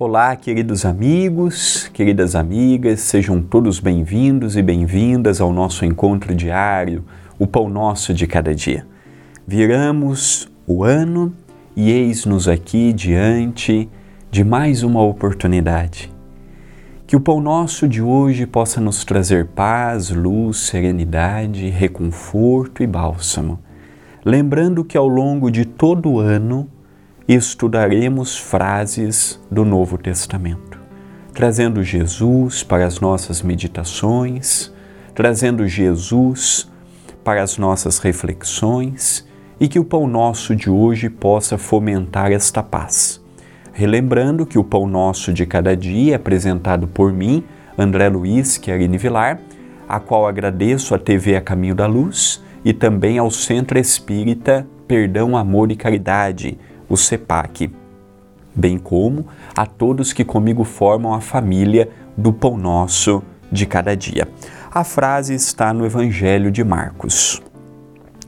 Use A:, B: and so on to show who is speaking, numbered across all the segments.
A: Olá, queridos amigos, queridas amigas, sejam todos bem-vindos e bem-vindas ao nosso encontro diário, o Pão Nosso de Cada Dia. Viramos o ano e eis-nos aqui diante de mais uma oportunidade. Que o Pão Nosso de hoje possa nos trazer paz, luz, serenidade, reconforto e bálsamo. Lembrando que ao longo de todo o ano, estudaremos frases do Novo Testamento, trazendo Jesus para as nossas meditações, trazendo Jesus para as nossas reflexões e que o pão nosso de hoje possa fomentar esta paz. Relembrando que o pão nosso de cada dia é apresentado por mim, André Luiz Querini Vilar, a qual agradeço à TV A Caminho da Luz e também ao Centro Espírita Perdão, Amor e Caridade, o CEPAC, bem como a todos que comigo formam a família do Pão Nosso de cada dia. A frase está no Evangelho de Marcos.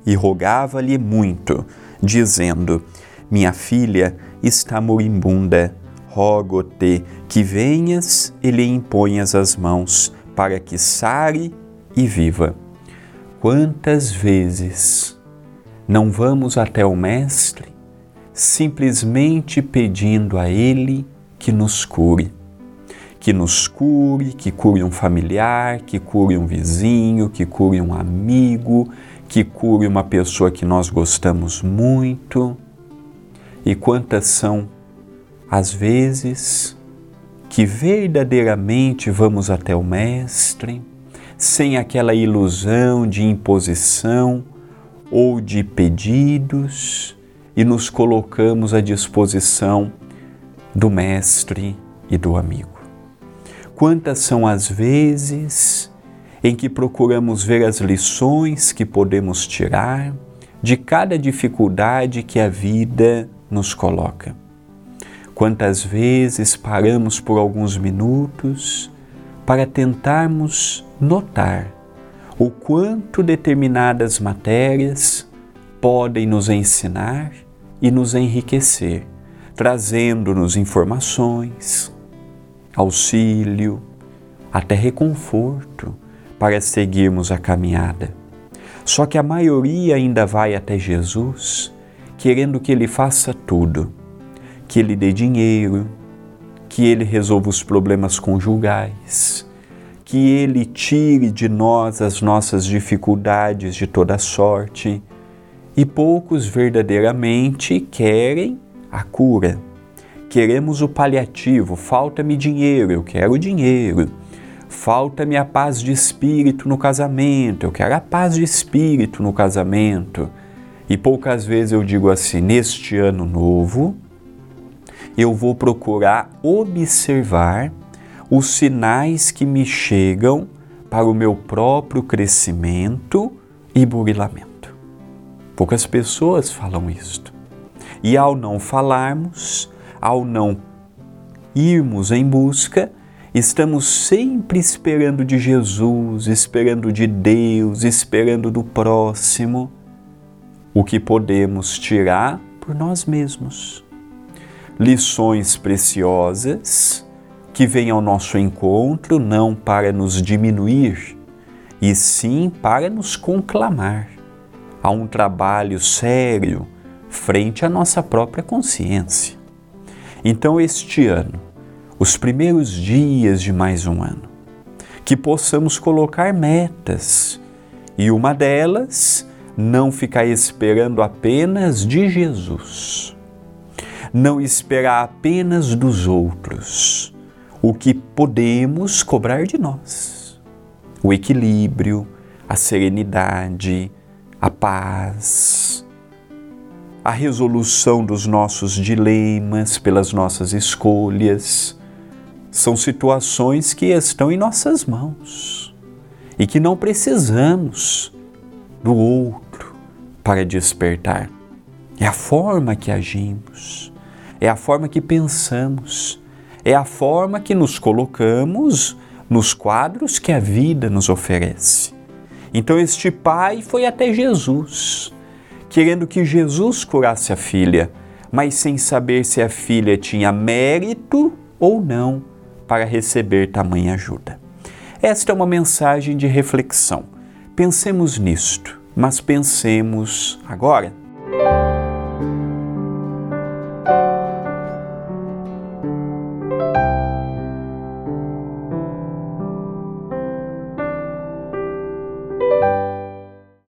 A: E rogava-lhe muito, dizendo: Minha filha está moribunda, rogo-te que venhas e lhe imponhas as mãos, para que sare e viva. Quantas vezes não vamos até o Mestre simplesmente pedindo a Ele que nos cure. Que nos cure, que cure um familiar, que cure um vizinho, que cure um amigo, que cure uma pessoa que nós gostamos muito. E quantas são as vezes que verdadeiramente vamos até o Mestre, sem aquela ilusão de imposição ou de pedidos, e nos colocamos à disposição do Mestre e do amigo. Quantas são as vezes em que procuramos ver as lições que podemos tirar de cada dificuldade que a vida nos coloca? Quantas vezes paramos por alguns minutos para tentarmos notar o quanto determinadas matérias podem nos ensinar e nos enriquecer, trazendo-nos informações, auxílio, até reconforto para seguirmos a caminhada. Só que a maioria ainda vai até Jesus querendo que Ele faça tudo, que Ele dê dinheiro, que Ele resolva os problemas conjugais, que Ele tire de nós as nossas dificuldades de toda sorte e poucos verdadeiramente querem a cura. Queremos o paliativo, falta-me dinheiro, eu quero dinheiro. Falta-me a paz de espírito no casamento, eu quero a paz de espírito no casamento. E poucas vezes eu digo assim: neste ano novo, eu vou procurar observar os sinais que me chegam para o meu próprio crescimento e burilamento. Poucas pessoas falam isto. E ao não falarmos, ao não irmos em busca, estamos sempre esperando de Jesus, esperando de Deus, esperando do próximo, o que podemos tirar por nós mesmos. Lições preciosas que vêm ao nosso encontro não para nos diminuir, e sim para nos conclamar a um trabalho sério frente à nossa própria consciência. Então, este ano, os primeiros dias de mais um ano, que possamos colocar metas e uma delas, não ficar esperando apenas de Jesus, não esperar apenas dos outros o que podemos cobrar de nós. O equilíbrio, a serenidade, a paz, a resolução dos nossos dilemas pelas nossas escolhas. São situações que estão em nossas mãos e que não precisamos do outro para despertar. É a forma que agimos, é a forma que pensamos, é a forma que nos colocamos nos quadros que a vida nos oferece. Então este pai foi até Jesus, querendo que Jesus curasse a filha, mas sem saber se a filha tinha mérito ou não para receber tamanha ajuda. Esta é uma mensagem de reflexão. Pensemos nisto, mas pensemos agora.